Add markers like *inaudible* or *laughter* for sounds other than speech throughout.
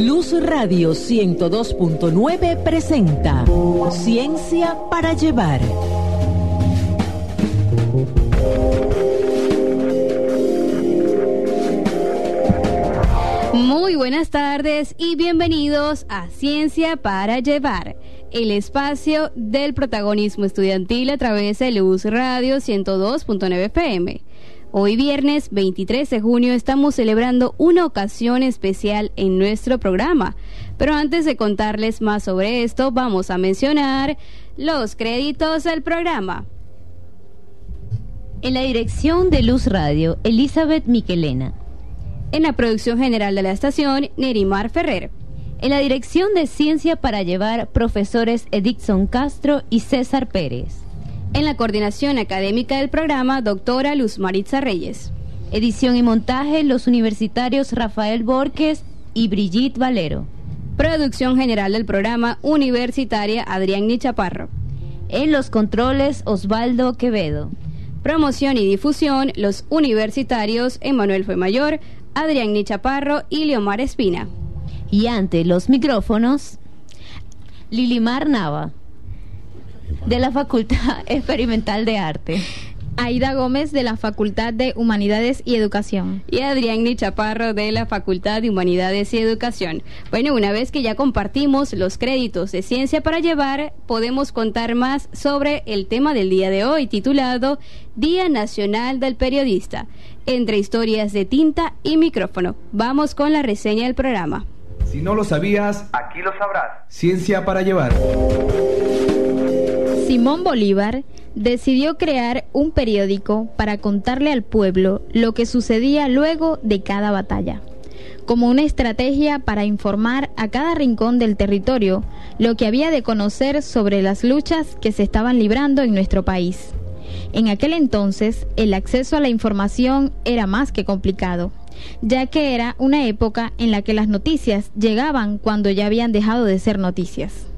Luz Radio 102.9 presenta Ciencia para Llevar. Muy buenas tardes y bienvenidos a Ciencia para Llevar, el espacio del protagonismo estudiantil a través de Luz Radio 102.9 FM. Hoy viernes 23 de junio estamos celebrando una ocasión especial en nuestro programa. Pero antes de contarles más sobre esto, vamos a mencionar los créditos del programa. En la dirección de Luz Radio, Elizabeth Miquelena. En la producción general de la estación, Nerimar Ferrer. En la dirección de Ciencia para Llevar, profesores Edixon Castro y César Pérez. En la coordinación académica del programa, doctora Luz Maritza Reyes. Edición y montaje, los universitarios Rafael Borges y Brigitte Valero. Producción general del programa, universitaria Adrián Nichaparro. En los controles, Osvaldo Quevedo. Promoción y difusión, los universitarios Emanuel Mayor, Adrián Nichaparro y Leomar Espina. Y ante los micrófonos, Lilimar Nava de la Facultad *laughs* Experimental de Arte. Aida Gómez de la Facultad de Humanidades y Educación. Y Adrián Nichaparro de la Facultad de Humanidades y Educación. Bueno, una vez que ya compartimos los créditos de Ciencia para Llevar, podemos contar más sobre el tema del día de hoy, titulado Día Nacional del Periodista, entre historias de tinta y micrófono. Vamos con la reseña del programa. Si no lo sabías, aquí lo sabrás. Ciencia para Llevar. Simón Bolívar decidió crear un periódico para contarle al pueblo lo que sucedía luego de cada batalla, como una estrategia para informar a cada rincón del territorio lo que había de conocer sobre las luchas que se estaban librando en nuestro país. En aquel entonces, el acceso a la información era más que complicado, ya que era una época en la que las noticias llegaban cuando ya habían dejado de ser noticias.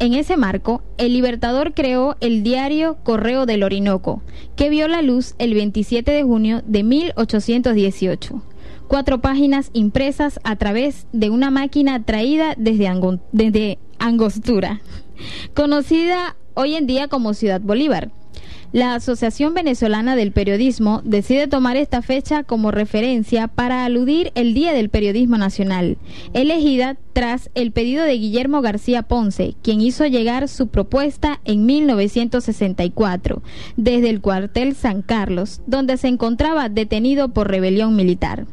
En ese marco, el Libertador creó el diario Correo del Orinoco, que vio la luz el 27 de junio de 1818. Cuatro páginas impresas a través de una máquina traída desde, desde Angostura, *laughs* conocida hoy en día como Ciudad Bolívar. La Asociación Venezolana del Periodismo decide tomar esta fecha como referencia para aludir el Día del Periodismo Nacional, elegida tras el pedido de Guillermo García Ponce, quien hizo llegar su propuesta en 1964 desde el cuartel San Carlos, donde se encontraba detenido por rebelión militar.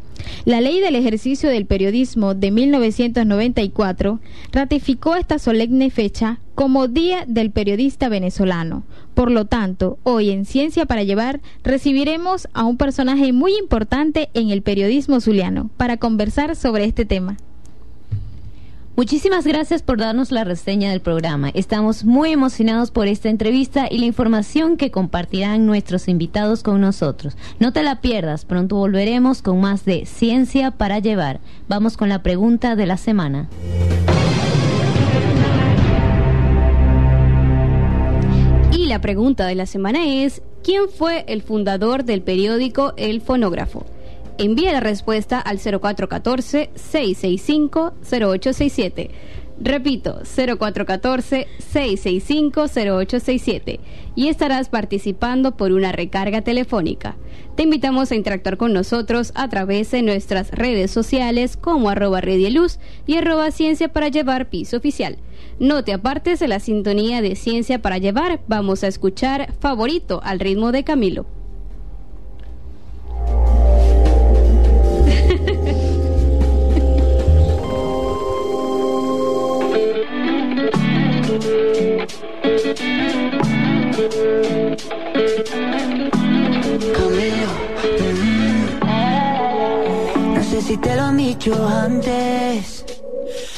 La Ley del Ejercicio del Periodismo de 1994 ratificó esta solemne fecha como Día del Periodista Venezolano. Por lo tanto, hoy en Ciencia para Llevar recibiremos a un personaje muy importante en el periodismo zuliano para conversar sobre este tema. Muchísimas gracias por darnos la reseña del programa. Estamos muy emocionados por esta entrevista y la información que compartirán nuestros invitados con nosotros. No te la pierdas, pronto volveremos con más de Ciencia para Llevar. Vamos con la pregunta de la semana. La pregunta de la semana es, ¿quién fue el fundador del periódico El Fonógrafo? Envía la respuesta al 0414-665-0867. Repito, 0414-665-0867 y estarás participando por una recarga telefónica. Te invitamos a interactuar con nosotros a través de nuestras redes sociales como arroba redieluz y arroba ciencia para llevar piso oficial. No te apartes de la sintonía de Ciencia para Llevar, vamos a escuchar Favorito al ritmo de Camilo. No sé si te lo han dicho antes,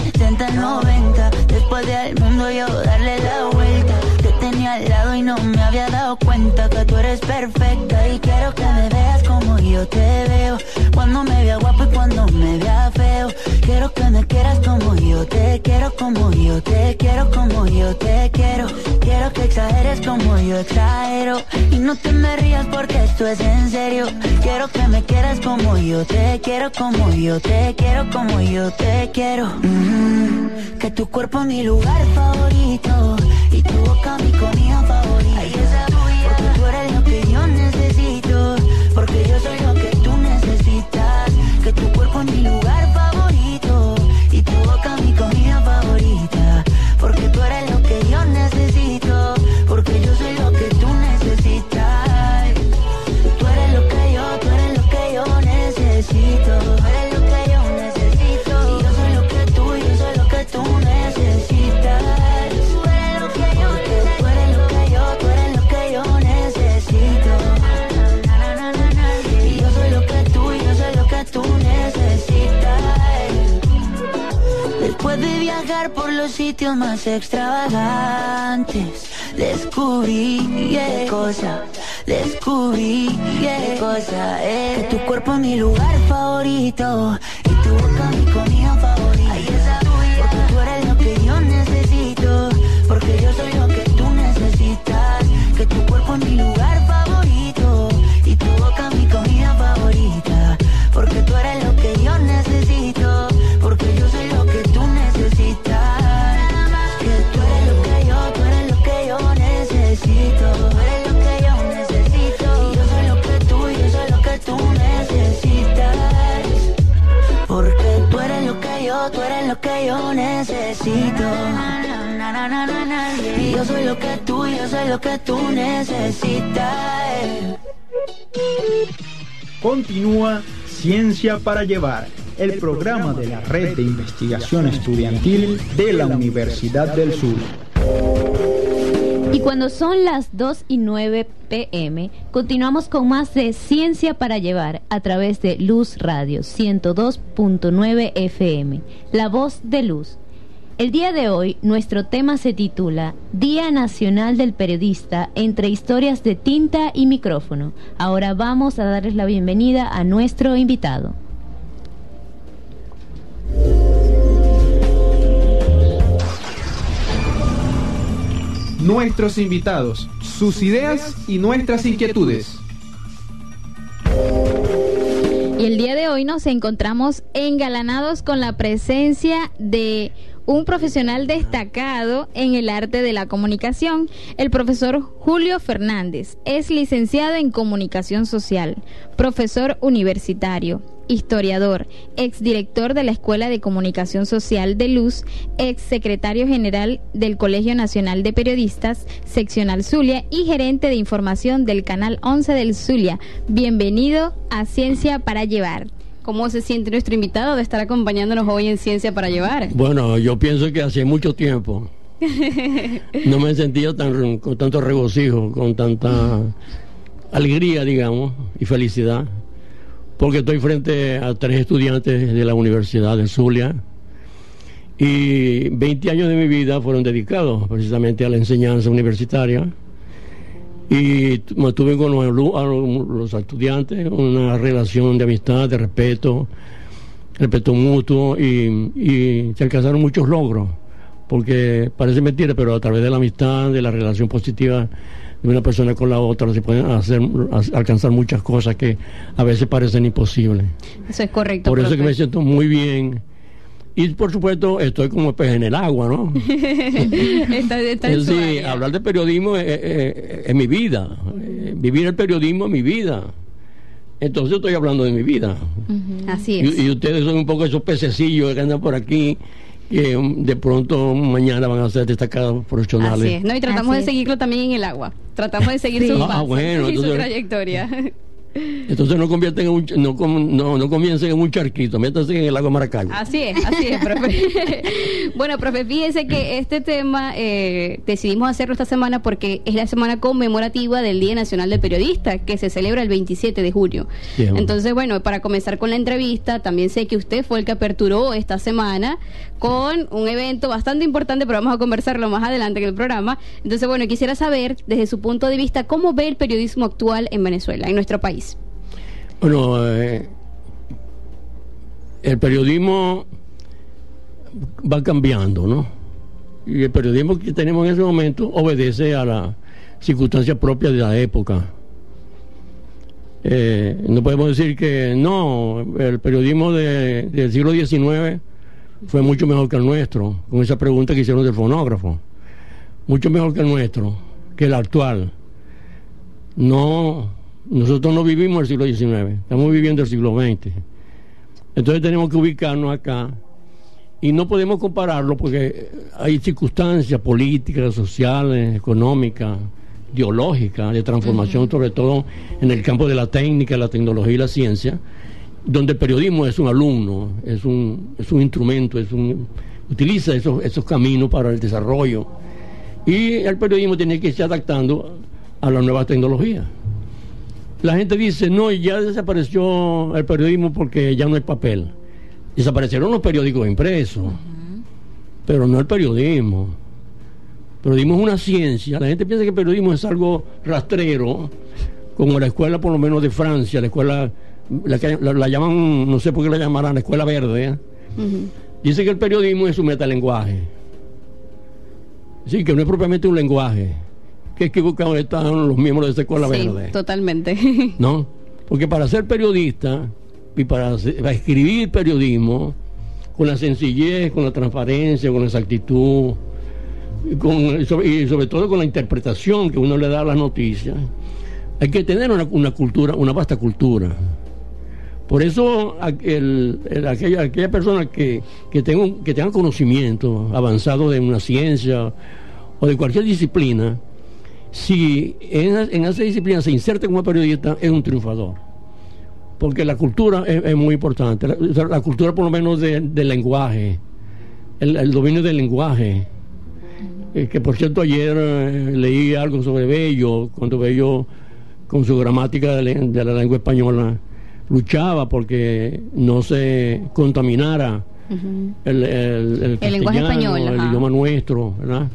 70, 90 Después de al mundo yo darle la vuelta. Te tenía al lado y no me había dado cuenta Que tú eres perfecta. Y quiero que me veas como yo te veo. Cuando me vea guapo y cuando me vea feo Quiero que me quieras como yo te quiero Como yo te quiero, como yo te quiero. Quiero que exageres como yo exagero. Y no te me rías porque esto es en serio. Quiero que me quieras como yo te quiero Como yo te quiero, como yo te quiero. Mm, Que tu cuerpo es mi lugar favorito Y tu boca mi comida favorita los sitios más extravagantes, descubrí qué cosa, descubrí qué cosa es. Que tu cuerpo es mi lugar favorito yo soy lo que tú, yo soy lo que tú necesitas. Continúa Ciencia para Llevar, el programa de la Red de Investigación Estudiantil de la Universidad del Sur. Y cuando son las 2 y 9 pm, continuamos con más de Ciencia para Llevar a través de Luz Radio 102.9 FM, La Voz de Luz. El día de hoy nuestro tema se titula Día Nacional del Periodista entre historias de tinta y micrófono. Ahora vamos a darles la bienvenida a nuestro invitado. Nuestros invitados, sus ideas y nuestras inquietudes. Y el día de hoy nos encontramos engalanados con la presencia de un profesional destacado en el arte de la comunicación, el profesor Julio Fernández. Es licenciado en comunicación social, profesor universitario, historiador, exdirector de la Escuela de Comunicación Social de Luz, ex secretario general del Colegio Nacional de Periodistas, seccional Zulia y gerente de información del Canal 11 del Zulia. Bienvenido a Ciencia para Llevar. ¿Cómo se siente nuestro invitado de estar acompañándonos hoy en Ciencia para Llevar? Bueno, yo pienso que hace mucho tiempo *laughs* no me he sentido tan, con tanto regocijo, con tanta alegría, digamos, y felicidad, porque estoy frente a tres estudiantes de la Universidad de Zulia y 20 años de mi vida fueron dedicados precisamente a la enseñanza universitaria y mantuve con los, los- estudiantes una relación de amistad, de respeto, respeto mutuo y, y se alcanzaron muchos logros, porque parece mentira, pero a través de la amistad, de la relación positiva de una persona con la otra, se pueden hacer, alcanzar muchas cosas que a veces parecen imposibles. Eso es correcto. Por eso es que profe. me siento muy bien. Y por supuesto estoy como pez en el agua, ¿no? *laughs* está, está Es su decir, hablar de periodismo es, es- es mi vida. Vivir el periodismo es mi vida. Entonces estoy hablando de mi vida. Así es. Y, y ustedes son un poco esos pececillos que andan por aquí, que um, de pronto mañana van a ser destacados profesionales. Así es, ¿no? Y tratamos Así de *laughs* seguirlo también en el agua. Tratamos de seguir Sí. Ah, pasos bueno, y su entonces- trayectoria. Entonces no convierten en un, no, no, no comiencen en un charquito, métanse en el lago Maracaibo. Así es, así es, profe. *laughs* bueno, profe, fíjese que este tema eh, decidimos hacerlo esta semana porque es la semana conmemorativa del Día Nacional del Periodista, que se celebra el 27 de junio. Entonces, bueno, para comenzar con la entrevista, también sé que usted fue el que aperturó esta semana con un evento bastante importante, pero vamos a conversarlo más adelante en el programa. Entonces, bueno, quisiera saber, desde su punto de vista, cómo ve el periodismo actual en Venezuela, en nuestro país. Bueno, eh, el periodismo va cambiando, ¿no? Y el periodismo que tenemos en ese momento obedece a las circunstancias propias de la época. Eh, no podemos decir que no, el periodismo del siglo XIX fue mucho mejor que el nuestro, con esa pregunta que hicieron del fonógrafo. Mucho mejor que el nuestro, que el actual. No, nosotros no vivimos el siglo XIX, estamos viviendo el siglo XX. Entonces tenemos que ubicarnos acá y no podemos compararlo porque hay circunstancias políticas, sociales, económicas, ideológicas, de transformación, sobre todo en el campo de la técnica, la tecnología y la ciencia, donde el periodismo es un alumno, es un, es un instrumento, es un, utiliza esos, esos caminos para el desarrollo. Y el periodismo tiene que irse adaptando a las nuevas tecnologías. La gente dice, no, ya desapareció el periodismo porque ya no hay papel. Desaparecieron los periódicos impresos, pero no el periodismo. El periodismo es una ciencia. La gente piensa que el periodismo es algo rastrero, como la escuela por lo menos de Francia, la escuela, la, llaman, no sé por qué la llamarán, la escuela verde. Dice que el periodismo es un metalenguaje. Sí, que no es propiamente un lenguaje que equivocados están los miembros de esa escuela sí, verde. Totalmente. *laughs* ¿No? Porque para ser periodista y para, escribir periodismo, con la sencillez, con la transparencia, con la exactitud, y, sobre, todo con la interpretación que uno le da a las noticias, hay que tener una, cultura, una vasta cultura. Por eso aquella, aquella persona que, que, tenga, que tenga conocimiento avanzado de una ciencia o de cualquier disciplina, si en, esa disciplina se inserta como periodista, es un triunfador. Porque la cultura es, muy importante. La, cultura, por lo menos, del lenguaje, el, dominio del lenguaje. Eh, que por cierto, ayer eh, leí algo sobre Bello, cuando Bello, con su gramática de, la lengua española, luchaba porque no se contaminara el, lenguaje español, el idioma nuestro, ¿verdad?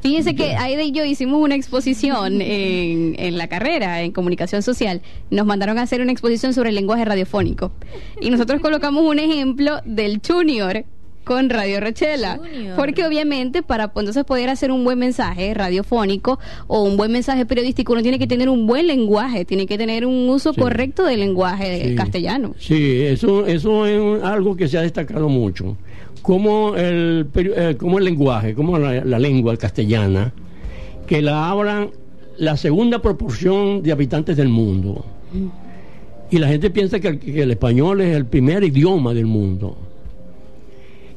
Fíjense que Aida y yo hicimos una exposición *laughs* en, en, la carrera, en comunicación social. Nos mandaron a hacer una exposición sobre el lenguaje radiofónico. Y nosotros *laughs* colocamos un ejemplo del Junior con Radio Rochela. Porque obviamente para entonces poder hacer un buen mensaje radiofónico o un buen mensaje periodístico uno tiene que tener un buen lenguaje, tiene que tener un uso correcto del lenguaje castellano. Sí, eso, eso es algo que se ha destacado mucho como el, eh, como el lenguaje, como la, lengua castellana, que la hablan la segunda proporción de habitantes del mundo. Y la gente piensa que el, español es el primer idioma del mundo.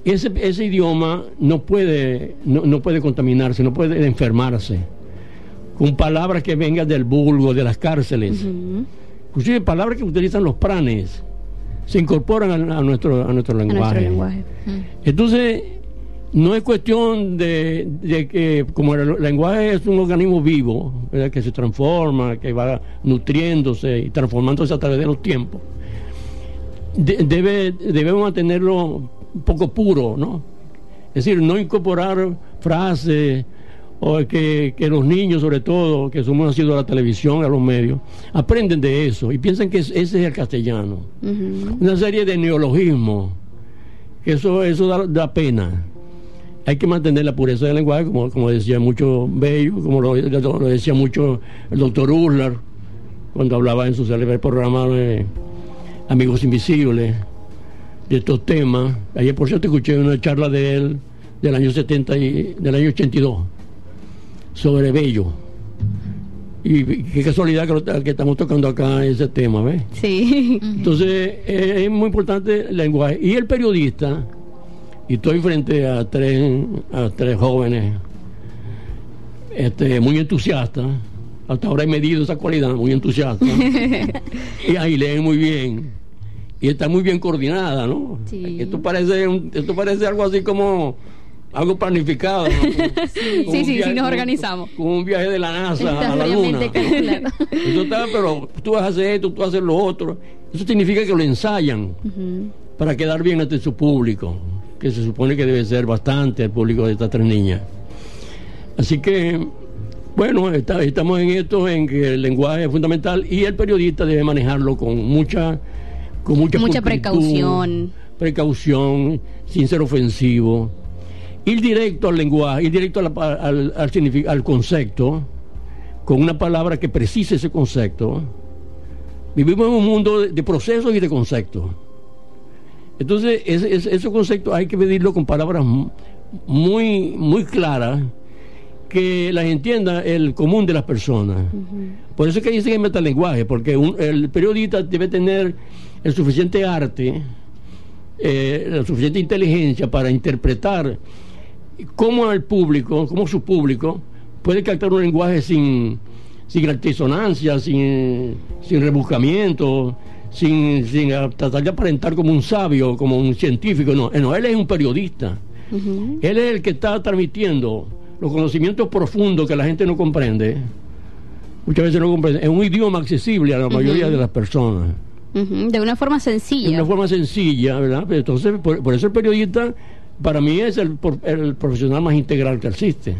Ese, ese idioma no puede, no, puede contaminarse, no puede enfermarse con palabras que vengan del vulgo, de las cárceles. Inclusive palabras que utilizan los pranes se incorporan a, nuestro, a nuestro lenguaje. Entonces, no es cuestión de, que, como el lenguaje es un organismo vivo, que se transforma, que va nutriéndose y transformándose a través de los tiempos, debe, debemos mantenerlo un poco puro, ¿no? Es decir, no incorporar frases o que, los niños, sobre todo, que somos nacidos a la televisión, a los medios, aprenden de eso y piensan que ese es el castellano. Una serie de neologismos, que eso, eso da, pena. Hay que mantener la pureza del lenguaje, como, como decía mucho Bello, como lo, decía mucho el doctor Urlar, cuando hablaba en su célebre programa de Amigos Invisibles, de estos temas. Ayer, por cierto, escuché una charla de él del año 70 y del año 82 sobre Bello. Y qué casualidad que, estamos tocando acá ese tema, ¿ves? Sí. Entonces, es muy importante el lenguaje. Y el periodista, y estoy frente a tres, a tres jóvenes este, muy entusiastas, hasta ahora he medido esa cualidad, muy entusiasta. *laughs* y ahí leen muy bien. Y está muy bien coordinada, ¿no? Sí. Esto parece, un- esto parece algo así como algo planificado. *laughs* Sí, sí, sí, nos organizamos. Como un viaje de la NASA a la Luna. Eso está, pero tú vas a hacer esto, tú vas a hacer lo otro. Eso significa que lo ensayan para quedar bien ante su público, que se supone que debe ser bastante el público de estas tres niñas. Así que, bueno, está- estamos en esto, en que el lenguaje es fundamental y el periodista debe manejarlo con mucha, con mucha, Mucha precaución. precaución, sin ser ofensivo. Ir directo al lenguaje, ir directo la al, al al concepto, con una palabra que precise ese concepto. Vivimos en un mundo de, de procesos y de conceptos. Entonces, ese- ese- esos conceptos hay que medirlo con palabras mu- muy, muy claras que las entienda el común de las personas. Por eso es que dicen que metalenguaje, porque un- el periodista debe tener el suficiente arte, eh, la suficiente inteligencia para interpretar cómo el público, cómo su público puede captar un lenguaje sin, sin altisonancia, sin, sin rebuscamiento, sin, sin a- tratar de aparentar como un sabio, como un científico. No, Eh, no él es un periodista. Él es el que está transmitiendo los conocimientos profundos que la gente no comprende. Muchas veces no comprende. Es un idioma accesible a la mayoría de las personas. De una forma De sencilla. una forma sencilla, ¿verdad? Entonces, por, por eso el periodista, para mí, es el, el profesional más integral que existe.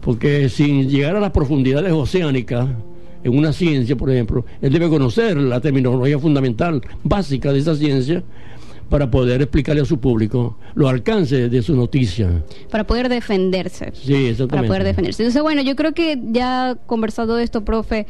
Porque sin llegar a las profundidades oceánicas, en una ciencia, por ejemplo, él debe conocer la terminología fundamental, básica de esa ciencia, para poder explicarle a su público los alcances de su noticia. Para poder defenderse. Sí, exactamente. para poder defenderse. Entonces, bueno, yo creo que ya conversado de esto, profe,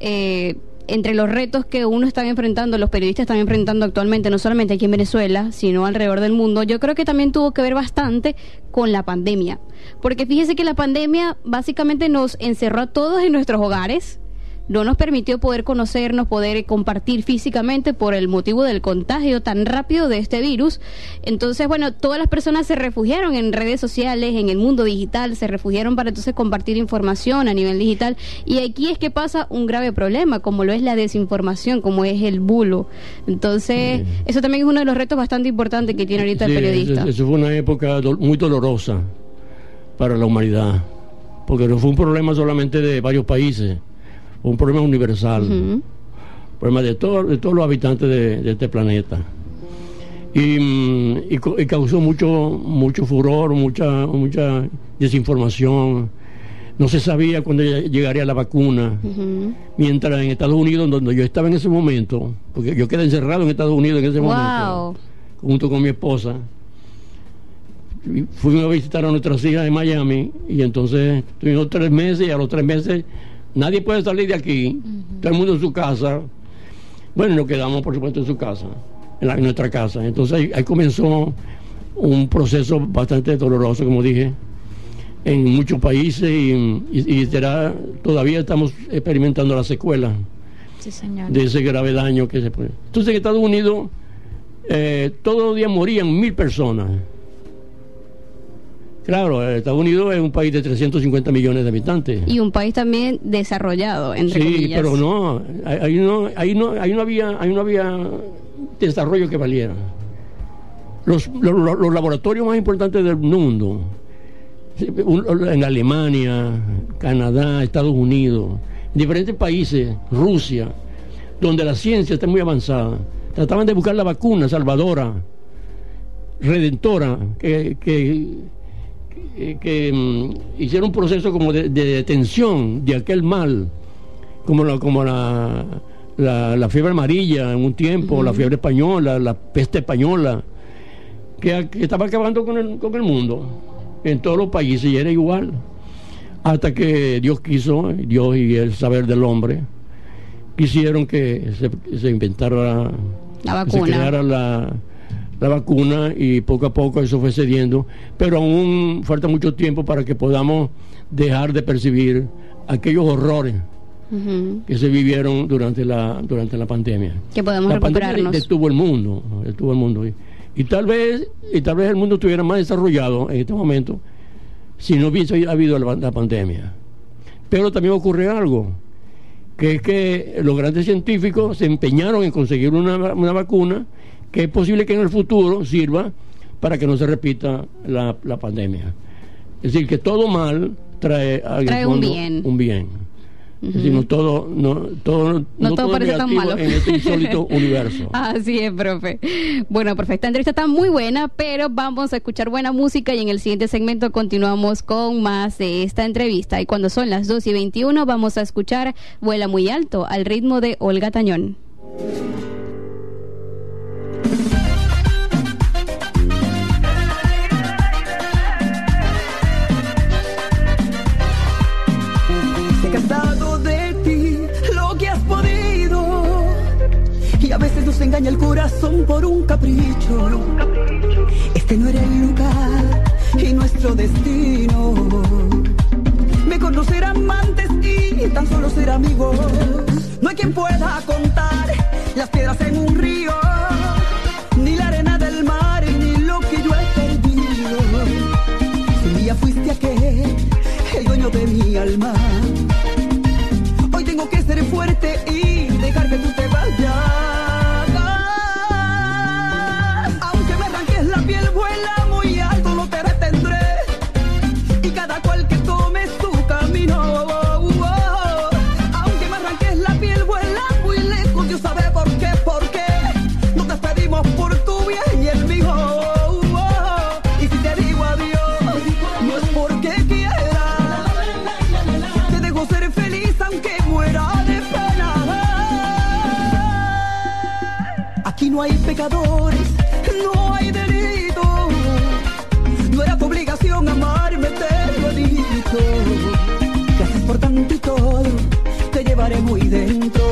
eh, entre los retos que uno está enfrentando, los periodistas están enfrentando actualmente, no solamente aquí en Venezuela, sino alrededor del mundo, yo creo que también tuvo que ver bastante con la pandemia. Porque fíjese que la pandemia básicamente nos encerró a todos en nuestros hogares, no nos permitió poder conocernos, poder compartir físicamente por el motivo del contagio tan rápido de este virus. Entonces, bueno, todas las personas se refugiaron en redes sociales, en el mundo digital, se refugiaron para entonces compartir información a nivel digital. Y aquí es que pasa un grave problema, como lo es la desinformación, como es el bulo. Entonces, eso también es uno de los retos bastante importantes que tiene ahorita Sí, el periodista. Eso, fue una época muy dolorosa para la humanidad, porque no fue un problema solamente de varios países, un problema universal, Ujú. problema de, todo- de todos los habitantes de, de este planeta. Y, mm, y causó mucho, mucho furor, mucha, mucha desinformación. No se sabía cuándo lle- llegaría la vacuna. Mientras en Estados Unidos, donde yo estaba en ese momento, porque yo quedé encerrado en Estados Unidos en ese Wow. momento, junto con mi esposa, fuimos a visitar a nuestras hijas en Miami y entonces tuvimos tres meses y a los tres meses nadie puede salir de aquí, todo el mundo en su casa. Bueno, nos quedamos por supuesto en su casa, en, la- en nuestra casa. Entonces ahí, ahí comenzó un proceso bastante doloroso, como dije, en muchos países y, y- y será, todavía estamos experimentando las secuelas Sí, de ese grave daño que se puede. Entonces en Estados Unidos eh, todos los días morían mil personas. Claro, eh, Estados Unidos es un país de 350 millones de habitantes. Y un país también desarrollado, entre sí, comillas. pero no, ahí no, ahí no, ahí no había, ahí no había desarrollo que valiera. Los, los, los- los laboratorios más importantes del mundo, un- en Alemania, Canadá, Estados Unidos, en diferentes países, Rusia, donde la ciencia está muy avanzada, trataban de buscar la vacuna salvadora, redentora, que, que, que- que, mm, hiciera un proceso como de, de detención de aquel mal, como la, como la, la, la fiebre amarilla en un tiempo, la fiebre española, la peste española, que, que estaba acabando con el, con el mundo en todos los países y era igual. Hasta que Dios quiso, Dios y el saber del hombre, quisieron que se, se inventara La se vacuna. creara la, la vacuna y poco a poco eso fue cediendo, pero aún falta mucho tiempo para que podamos dejar de percibir aquellos horrores que se vivieron durante la durante la pandemia. Que podemos la pandemia recuperarnos. detuvo el mundo, detuvo el mundo y, y tal vez y tal vez el mundo estuviera más desarrollado en este momento si no hubiese habido la, la pandemia. Pero también ocurre algo. que es que los grandes científicos se empeñaron en conseguir una, una vacuna que es posible que en el futuro sirva para que no se repita la, la pandemia. Es decir, que todo mal trae, Trae un bien. un bien. Es decir, no todo, no, todo, No todo es parece tan malo. en este insólito *laughs* universo. Así es, profe. Bueno, profe, esta entrevista está muy buena, pero vamos a escuchar buena música y en el siguiente segmento continuamos con más de esta entrevista. Y cuando son las 2 y 21 vamos a escuchar Vuela muy alto al ritmo de Olga Tañón. Engaña el corazón por un capricho. Este no era el lugar y nuestro destino. Mejor no ser amantes y tan solo ser amigos. No hay quien pueda contar las piedras en un río, ni la arena del mar, ni lo que yo he perdido. Si un día fuiste aquel, el dueño de mi alma. Hoy tengo que ser fuerte y dejar que tú no hay pecadores, no hay delito. No era tu obligación amarme, te lo he dicho. Gracias por tanto y todo, te llevaré muy dentro.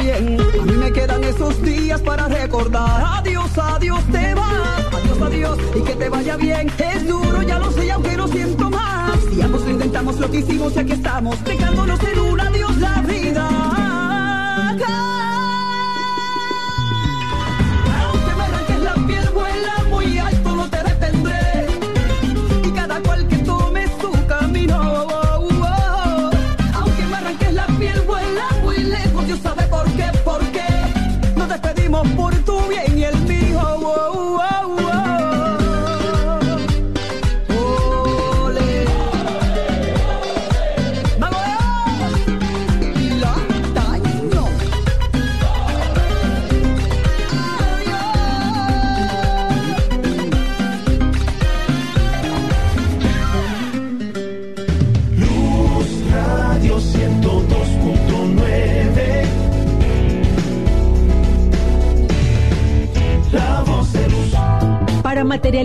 A mí me quedan esos días para recordar. Adiós, adiós, te vas. Adiós, adiós y que te vaya bien. Es duro, ya lo sé, aunque no siento más. Si ambos lo intentamos, lo que hicimos aquí estamos. Dejándonos en un adiós la vida.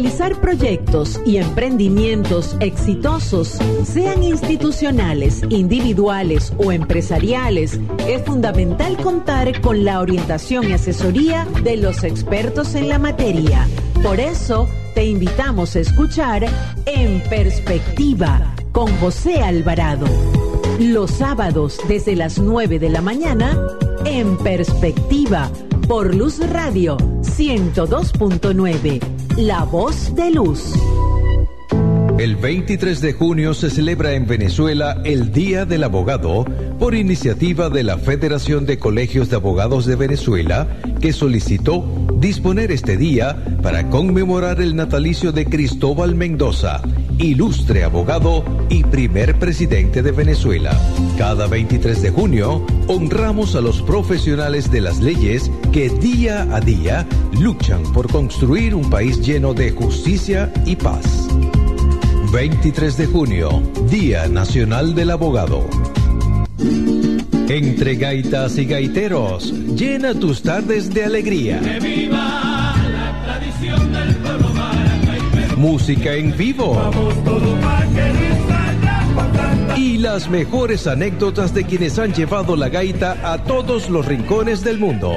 Para materializar proyectos y emprendimientos exitosos, sean institucionales, individuales o empresariales, es fundamental contar con la orientación y asesoría de los expertos en la materia. Por eso, te invitamos a escuchar En Perspectiva con José Alvarado. Los sábados desde las 9 de la mañana, En Perspectiva, por Luz Radio 102.9, La Voz de Luz. El 23 de junio se celebra en Venezuela el Día del Abogado por iniciativa de la Federación de Colegios de Abogados de Venezuela que solicitó disponer este día para conmemorar el natalicio de Cristóbal Mendoza, ilustre abogado y primer presidente de Venezuela. Cada 23 de junio honramos a los profesionales de las leyes que día a día luchan por construir un país lleno de justicia y paz. 23 de junio, Día Nacional del Abogado. Entre gaitas y gaiteros, llena tus tardes de alegría. Música en vivo. Y las mejores anécdotas de quienes han llevado la gaita a todos los rincones del mundo.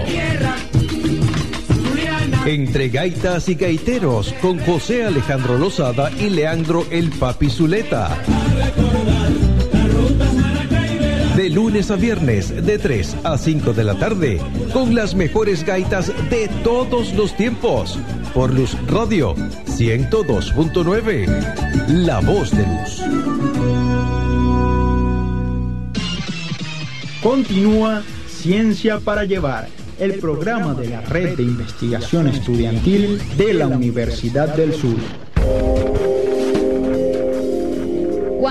Entre gaitas y gaiteros con José Alejandro Lozada y Leandro El Papi Zuleta. De lunes a viernes, de 3 a 5 de la tarde, con las mejores gaitas de todos los tiempos. Por Luz Radio 102.9. La voz de Luz. Continúa Ciencia para Llevar, el programa de la Red de Investigación Estudiantil de la Universidad del Sur.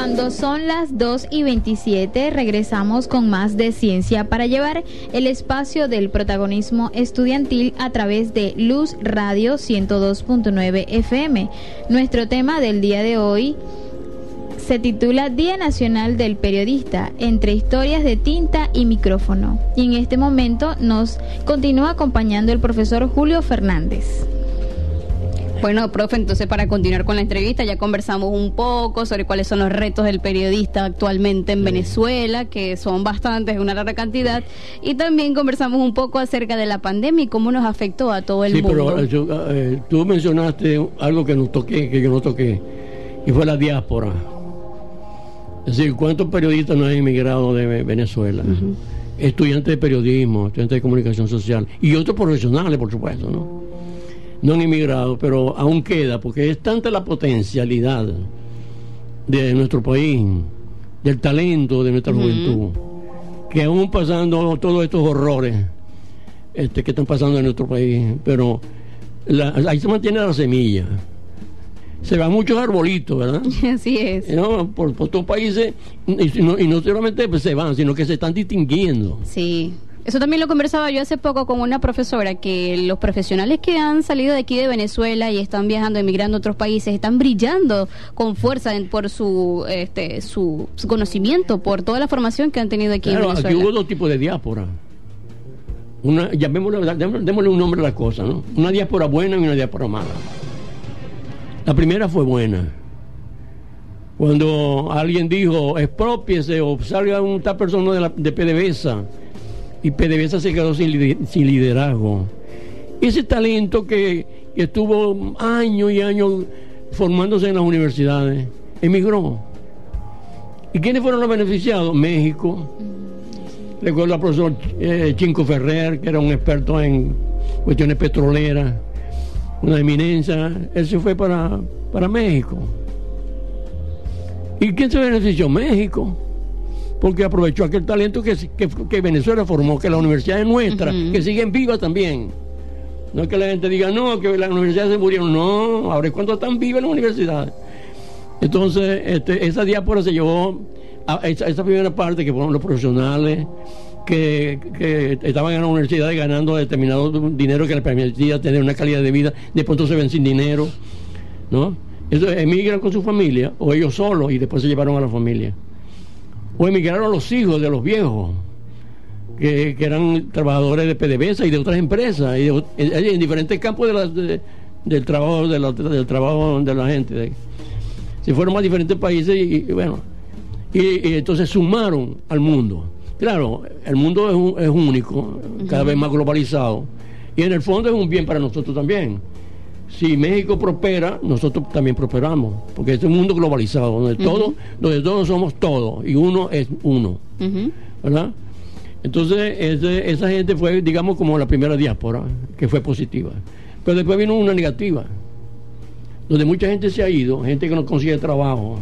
Cuando son las 2 y 27, regresamos con más de Ciencia para llevar el espacio del protagonismo estudiantil a través de Luz Radio 102.9 FM. Nuestro tema del día de hoy se titula Día Nacional del Periodista, entre historias de tinta y micrófono. Y en este momento nos continúa acompañando el profesor Julio Fernández. Bueno, profe, entonces para continuar con la entrevista ya conversamos un poco sobre cuáles son los retos del periodista actualmente en Venezuela, que son bastantes, una larga cantidad, y también conversamos un poco acerca de la pandemia y cómo nos afectó a todo el Sí, mundo. pero yo, eh, tú mencionaste algo que no toqué, que yo no toqué, y fue la diáspora. Es decir, ¿cuántos periodistas no han emigrado de Ve- Venezuela? Estudiantes de periodismo, estudiantes de comunicación social y otros profesionales, por supuesto, ¿no? No han emigrado, pero aún queda, porque es tanta la potencialidad de nuestro país, del talento de nuestra juventud, que aún pasando todos estos horrores este, que están pasando en nuestro país, pero la- ahí se mantiene la semilla. Se van muchos arbolitos, ¿verdad? *laughs* Así es. ¿No? Por, por todos países, y no, y no solamente pues, se van, sino que se están distinguiendo. Sí. Eso también lo conversaba yo hace poco con una profesora, que los profesionales que han salido de aquí de Venezuela y están viajando, emigrando a otros países, están brillando con fuerza en- por su, este, su, su conocimiento, por toda la formación que han tenido aquí Claro, en aquí Venezuela. hubo dos tipos de diáspora. Una, llamémosle, démosle, démosle un nombre a la cosa, ¿no? Una diáspora buena y una diáspora mala. La primera fue buena. Cuando alguien dijo, expropiese o salga un tal persona de, la, de PDVSA, y PDVSA se quedó sin, sin liderazgo. Ese talento que, que estuvo años y años formándose en las universidades, emigró. ¿Y quiénes fueron los beneficiados? México. Recuerdo al profesor eh, Chinco Ferrer, que era un experto en cuestiones petroleras, una eminencia. Él se fue para, para México. ¿Y quién se benefició? México. Porque aprovechó aquel talento que, que, que Venezuela formó, que las universidades nuestras, Ujú. que siguen vivas también. No es que la gente diga, no, que las universidades se murieron. No, ahora es cuando están vivas las universidades. Entonces, este, esa diáspora se llevó a esa, esa primera parte que fueron los profesionales que, que estaban en la universidad ganando determinado dinero que les permitía tener una calidad de vida, de pronto se ven sin dinero, ¿no? Eso, emigran con su familia o ellos solos y después se llevaron a la familia. O emigraron los hijos de los viejos, que, que eran trabajadores de PDVSA y de otras empresas, y de en, en diferentes campos de la- de- del trabajo de la, del trabajo de la gente. se fueron a diferentes países y, y bueno, y, y entonces sumaron al mundo. Claro, el mundo es, un- es único, cada vez más globalizado, y en el fondo es un bien para nosotros también. Si México prospera, nosotros también prosperamos, porque este es un mundo globalizado, donde, todos, donde todos somos todos, y uno es uno. ¿verdad? Entonces, ese- esa gente fue, digamos, como la primera diáspora, que fue positiva. Pero después vino una negativa, donde mucha gente se ha ido, gente que no consigue trabajo,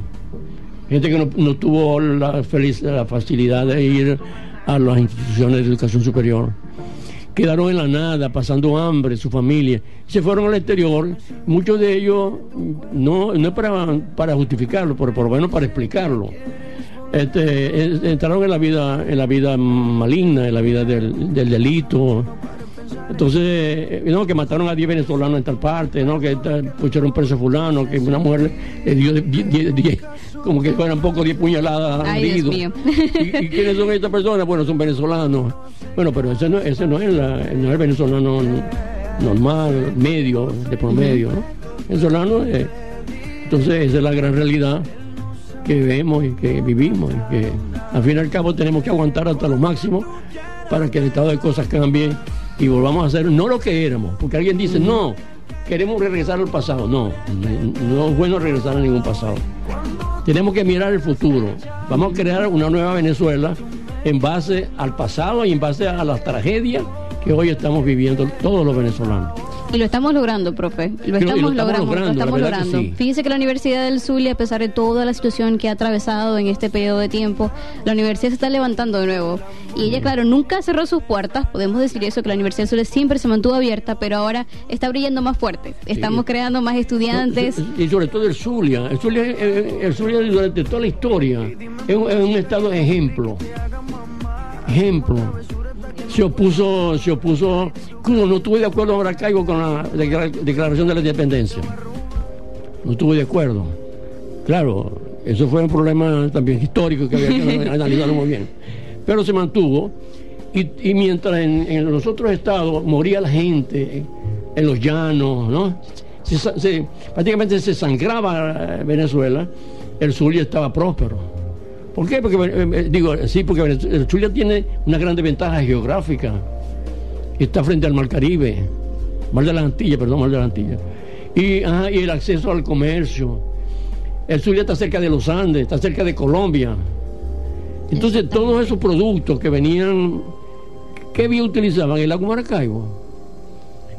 gente que no, no tuvo la, feliz, la facilidad de ir a las instituciones de educación superior, quedaron en la nada, pasando hambre, su familia, se fueron al exterior, muchos de ellos, no, no es para, para justificarlo, pero por lo menos para explicarlo. Este, entraron en la vida, en la vida maligna, en la vida del, del delito, entonces, eh, no, que mataron a 10 venezolanos en tal parte, ¿no? que pusieron preso fulano, que una mujer le dio 10, como que fueran poco 10 puñaladas al ¿Y, ¿Y, quiénes son estas personas? Bueno, son venezolanos. Bueno, pero ese no, ese no, es, la, no es el venezolano normal, medio, de promedio, ¿no? Venezolano, eh, entonces esa es la gran realidad que vemos y que vivimos y que al fin y al cabo tenemos que aguantar hasta lo máximo para que el estado de cosas cambie y volvamos a hacer no lo que éramos, porque alguien dice, no, queremos regresar al pasado. No, no es bueno regresar a ningún pasado. Tenemos que mirar el futuro. Vamos a crear una nueva Venezuela en base al pasado y en base a las tragedias que hoy estamos viviendo todos los venezolanos. Y lo estamos logrando, profe. Lo estamos, logrando, lo estamos logrando. Fíjense que la Universidad del Zulia, a pesar de toda la situación que ha atravesado en este periodo de tiempo, la universidad se está levantando de nuevo. Y ella, claro, nunca cerró sus puertas, podemos decir eso, que la Universidad del Zulia siempre se mantuvo abierta, pero ahora está brillando más fuerte. Estamos creando más estudiantes. Y sobre todo el Zulia. El Zulia, el Zulia durante toda la historia es un, es un estado de ejemplo. Ejemplo se opuso, se opuso, no estuve de acuerdo ahora caigo con la declaración de la independencia. No estuve de acuerdo. Claro, eso fue un problema también histórico que había que *laughs* analizarlo muy bien. Pero se mantuvo y, mientras en, los otros estados moría la gente, en los llanos, ¿no? prácticamente se sangraba Venezuela, el sur ya estaba próspero. ¿Por qué? Porque, eh, eh, digo, sí, porque el Zulia tiene una gran ventaja geográfica. Está frente al Mar Caribe, Mar de la Antilla, perdón, Mar de la Antilla. Y, y el acceso al comercio. El Zulia está cerca de los Andes, está cerca de Colombia. Entonces, todos esos productos que venían, ¿qué vía utilizaban? El lago Maracaibo.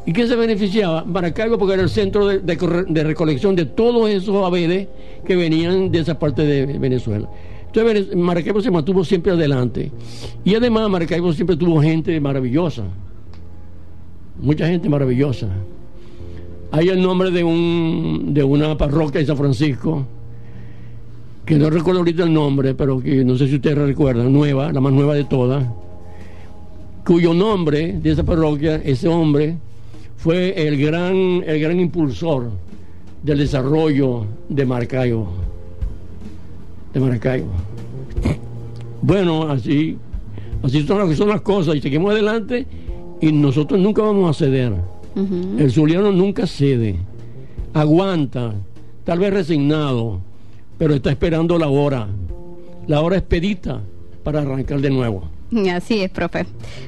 ¿Y quién se beneficiaba? Maracaibo porque era el centro de, de recolección de todos esos abedes que venían de esa parte de Venezuela. Entonces Maracaibo se mantuvo siempre adelante. Y además Maracaibo siempre tuvo gente maravillosa. Mucha gente maravillosa. Hay el nombre de, un, de una parroquia de San Francisco, que no recuerdo ahorita el nombre, pero que no sé si ustedes recuerdan, nueva, la más nueva de todas, cuyo nombre de esa parroquia, ese hombre, fue el gran, el gran impulsor del desarrollo de Maracaibo de Maracaibo. Bueno, así, así son, son las cosas y seguimos adelante y nosotros nunca vamos a ceder. El zuliano nunca cede, aguanta, tal vez resignado, pero está esperando la hora, la hora expedita para arrancar de nuevo. Así es, profe.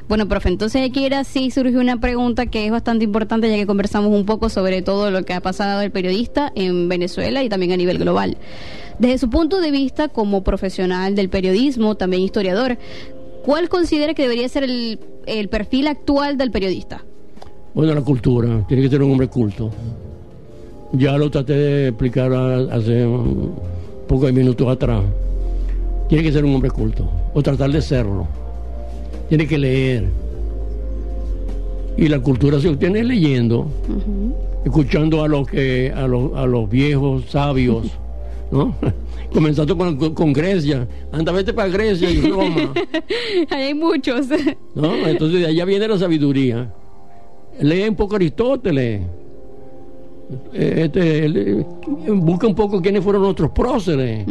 Bueno, profe, entonces aquí era sí surge una pregunta que es bastante importante ya que conversamos un poco sobre todo lo que ha pasado el periodista en Venezuela y también a nivel global. Desde su punto de vista como profesional del periodismo, también historiador, ¿cuál considera que debería ser el, perfil actual del periodista? Bueno, la cultura, tiene que ser un hombre culto. Ya lo traté de explicar hace pocos minutos atrás. Tiene que ser un hombre culto, o tratar de serlo. Tiene que leer. Y la cultura se obtiene leyendo, escuchando a los que a los, a los viejos sabios. *laughs* ¿no? *laughs* Comenzando con, Grecia. Anda, vete para Grecia y Roma. *laughs* hay muchos. ¿No? Entonces de allá viene la sabiduría. Lee un poco Aristóteles. Eh, este, busca un poco quiénes fueron nuestros próceres.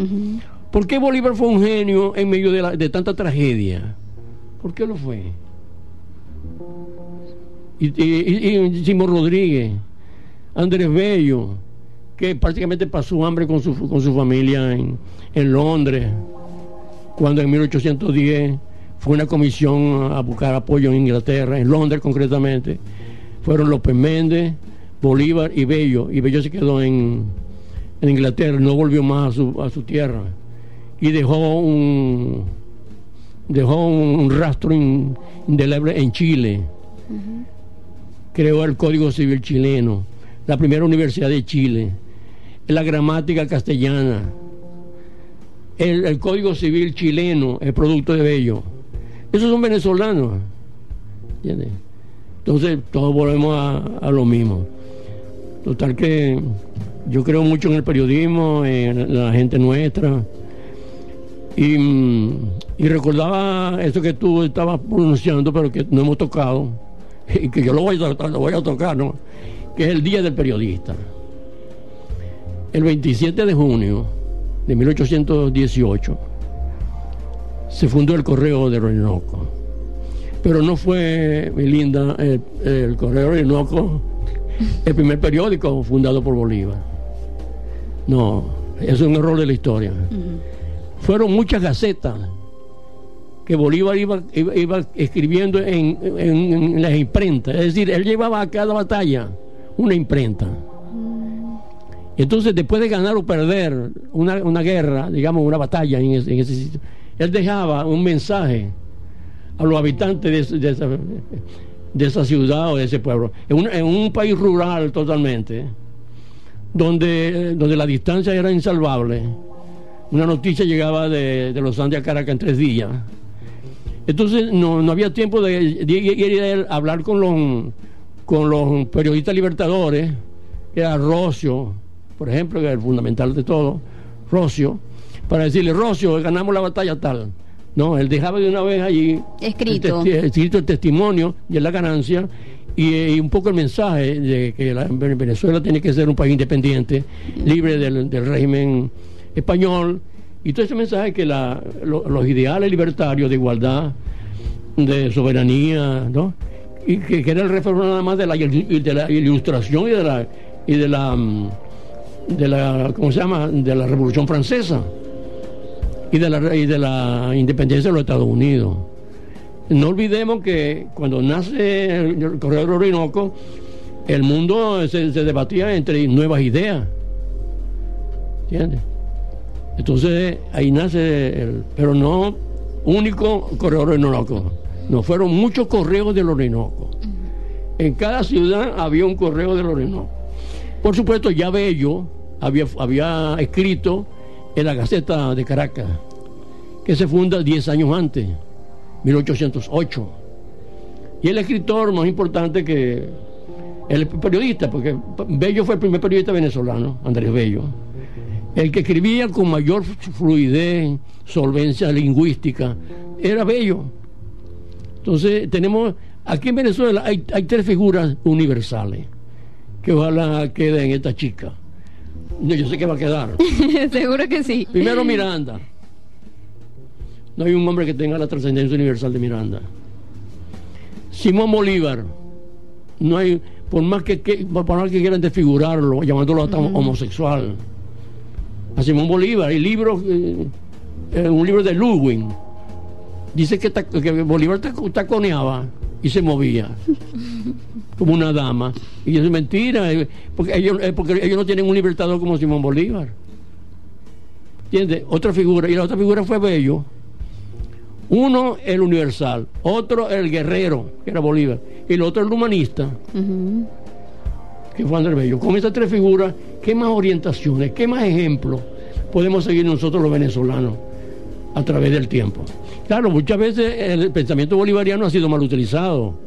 ¿Por qué Bolívar fue un genio en medio de, de tanta tragedia? ¿Por qué lo fue? Y, y, y Simón Rodríguez, Andrés Bello, que prácticamente pasó hambre con su, con su familia en, en Londres, cuando en 1810 fue una comisión a buscar apoyo en Inglaterra, en Londres concretamente. Fueron López Méndez, Bolívar y Bello. Y Bello se quedó en, en Inglaterra, no volvió más a su, a su tierra. Y dejó un, dejó un rastro indeleble en Chile. Creó el Código Civil chileno, la primera universidad de Chile la gramática castellana, el, Código Civil chileno, el producto de Bello. Esos son venezolanos. Entonces todos volvemos a, lo mismo. Total que yo creo mucho en el periodismo, en la gente nuestra. Y, mm, recordaba eso que tú estabas pronunciando, pero que no hemos tocado, *laughs* y que yo lo voy a, lo voy a tocar, ¿no? Que es el Día del Periodista. El 27 de junio de 1818 se fundó el Correo de Orinoco. Pero no fue, mi linda, el, el Correo de Orinoco el primer periódico fundado por Bolívar. No, eso es un error de la historia. Fueron muchas gacetas que Bolívar iba, iba, iba escribiendo en, en- en las imprentas. Es decir, él llevaba a cada batalla una imprenta. Entonces, después de ganar o perder una, una guerra, digamos, una batalla en ese, sitio, él dejaba un mensaje a los habitantes de, esa, de esa ciudad o de ese pueblo. En un, en un país rural totalmente, donde, donde la distancia era insalvable. Una noticia llegaba de, de los Andes a Caracas en tres días. Entonces no, no había tiempo de, ir a hablar con los, con los periodistas libertadores, era Rocio, por ejemplo, que era el fundamental de todo, Rocio, para decirle, Rocio, ganamos la batalla tal. No, él dejaba de una vez allí Escrito. el, escrito el testimonio de la ganancia y, y un poco el mensaje de que la- Venezuela tiene que ser un país independiente, libre del, del régimen español, y todo ese mensaje que la- lo- los ideales libertarios de igualdad, de soberanía, ¿no? y que, que era el reflejo nada más de la, de la ilustración y de la y de la mm, de la ¿cómo se llama? de la revolución francesa y de la y de la independencia de los Estados Unidos. No olvidemos que cuando nace el, el Corredor Orinoco, el mundo se, se debatía entre nuevas ideas. ¿Entiendes? Entonces ahí nace el, pero no único corredor Orinoco. No, fueron muchos correos del Orinoco. En cada ciudad había un correo del Orinoco. Por supuesto, ya Bello había, había escrito en la Gaceta de Caracas, que se funda 10 años antes, 1808. Y el escritor más importante que el periodista, porque Bello fue el primer periodista venezolano, Andrés Bello, el que escribía con mayor fluidez, solvencia lingüística, era Bello. Entonces, tenemos, aquí en Venezuela hay, hay tres figuras universales, que ojalá queden esta chica. Yo sé que va a quedar. *laughs* Seguro que sí. Primero Miranda. No hay un hombre que tenga la trascendencia universal de Miranda. Simón Bolívar. No hay, por más que, que- por más que quieran desfigurarlo, llamándolo hasta homosexual. A Simón Bolívar, hay libros, eh, eh, un libro de Ludwig. Dice que, tac- que Bolívar tac- taconeaba y se movía *laughs* como una dama. Y eso es mentira, eh, porque ellos, eh, porque ellos no tienen un libertador como Simón Bolívar. ¿Entiendes? Otra figura, y la otra figura fue Bello. Uno el universal, otro el guerrero, que era Bolívar, y el otro el humanista, que fue Andrés Bello. Con esas tres figuras, ¿qué más orientaciones, qué más ejemplos podemos seguir nosotros los venezolanos a través del tiempo? Claro, muchas veces el pensamiento bolivariano ha sido mal utilizado.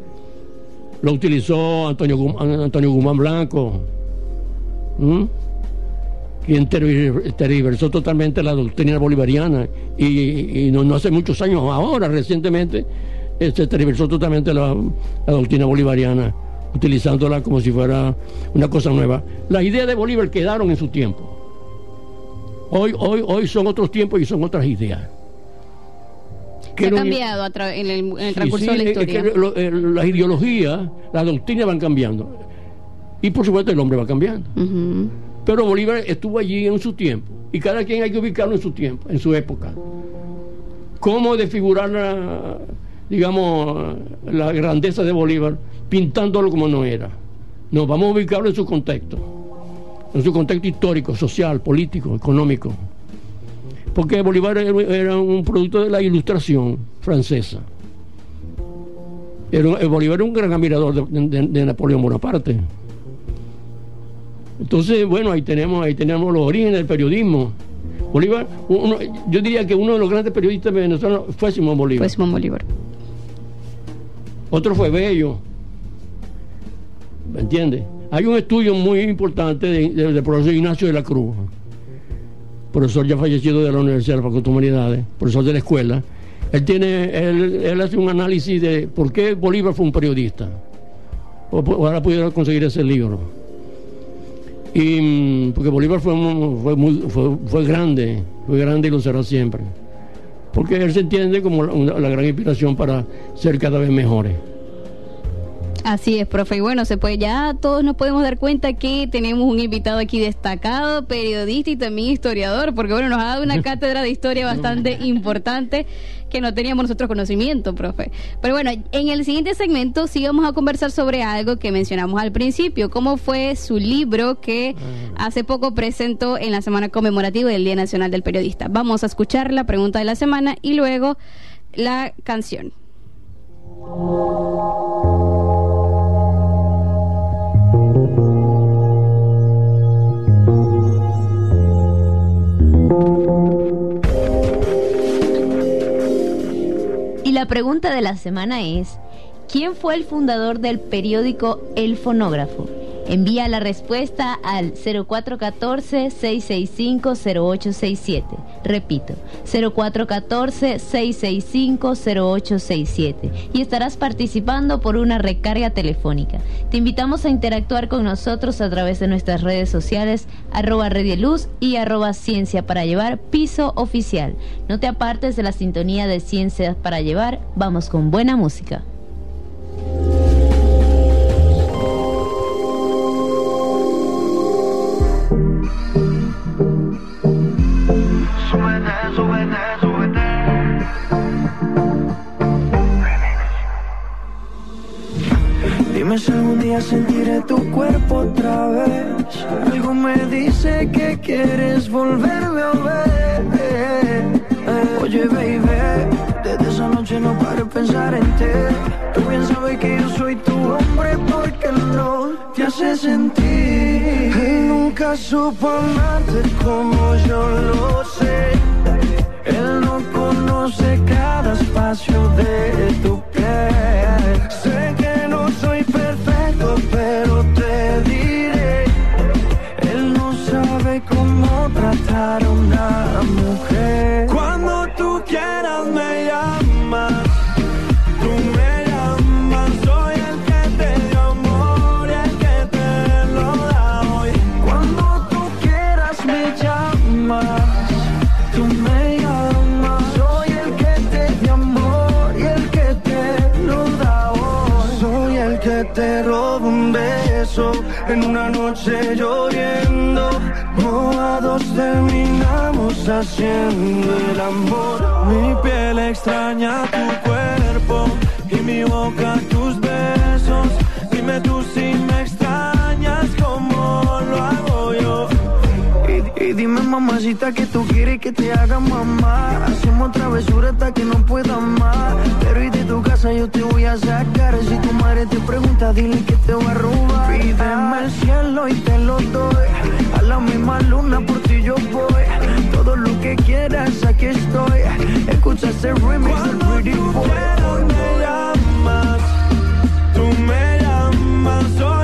Lo utilizó Antonio, Gum- Antonio Guzmán Blanco. ¿Mm? quien tergiver- tergiversó totalmente la doctrina bolivariana y, no, no hace muchos años, ahora recientemente, se tergiversó totalmente la, la doctrina bolivariana, utilizándola como si fuera una cosa nueva. Las ideas de Bolívar quedaron en su tiempo. Hoy, hoy, hoy son otros tiempos y son otras ideas. Se Que ha cambiado en el, en el Sí, transcurso sí, de la es que historia. lo- eh, las ideologías, las doctrinas van cambiando. Y por supuesto el hombre va cambiando. Pero Bolívar estuvo allí en su tiempo. Y cada quien hay que ubicarlo en su tiempo, en su época. ¿Cómo desfigurar, la, digamos, la grandeza de Bolívar pintándolo como no era? No, vamos a ubicarlo en su contexto. En su contexto histórico, social, político, económico. Porque Bolívar era- un producto de la ilustración francesa. Era eh, Bolívar era un gran admirador de, de- de Napoleón Bonaparte. Entonces, bueno, ahí tenemos, ahí tenemos los orígenes del periodismo. Bolívar, uno- yo diría que uno de los grandes periodistas venezolanos fue Simón Bolívar. Fue Simón Bolívar. Otro fue Bello. ¿Me entiendes? Hay un estudio muy importante del profesor Ignacio de la Cruz, profesor ya fallecido de la Universidad de la Facultad de Humanidades, profesor de la escuela. Él, tiene, él, hace un análisis de por qué Bolívar fue un periodista. O, ahora pudiera conseguir ese libro. Y mm, porque Bolívar fue, fue, muy, fue, grande, fue grande y lo será siempre. Porque él se entiende como la gran inspiración para ser cada vez mejores. Así es, profe. Y bueno, se puede, ya todos nos podemos dar cuenta que tenemos un invitado aquí destacado, periodista y también historiador, porque bueno, nos ha dado una *laughs* cátedra de historia bastante importante que no teníamos nosotros conocimiento, profe. Pero bueno, en el siguiente segmento sí vamos a conversar sobre algo que mencionamos al principio, cómo fue su libro que ah. hace poco presentó en la semana conmemorativa del Día Nacional del Periodista. Vamos a escuchar la pregunta de la semana y luego la canción. Y la pregunta de la semana es, ¿quién fue el fundador del periódico El Fonógrafo? Envía la respuesta al 0414-665-0867. Repito, 0414-665-0867. Y estarás participando por una recarga telefónica. Te invitamos a interactuar con nosotros a través de nuestras redes sociales, arroba Redieluz y arroba Ciencia para Llevar, piso oficial. No te apartes de la sintonía de Ciencias para Llevar. Vamos con buena música. Dime si algún día sentiré tu cuerpo otra vez. Algo me dice que quieres volverme a ver. Oye, baby, desde esa noche no paro de pensar en ti. Tú bien sabes que yo soy tu hombre porque no te hace sentir. Él nunca supo amarte como yo lo sé. Él no conoce cada espacio de tu una mujer. Cuando tú quieras me llamas. Tú me llamas, soy el que te dio amor y el que te lo da hoy. Cuando tú quieras me llamas. Tú me llamas, soy el que te dio amor y el que te lo da hoy. Soy el que te roba un beso en una noche lloviendo. No a dos terminamos haciendo el amor. Mi piel extraña tu cuerpo y mi boca dime mamacita que tú quieres que te haga mamá. Hacemos travesura hasta que no pueda más. Pero y de tu casa yo te voy a sacar. Si tu madre te pregunta dile que te voy a robar. Pídeme el cielo y te lo doy. A la misma luna por ti yo voy. Todo lo que quieras aquí estoy. Escucha ese remix del Pretty Boy. me llamas. Tú me llamas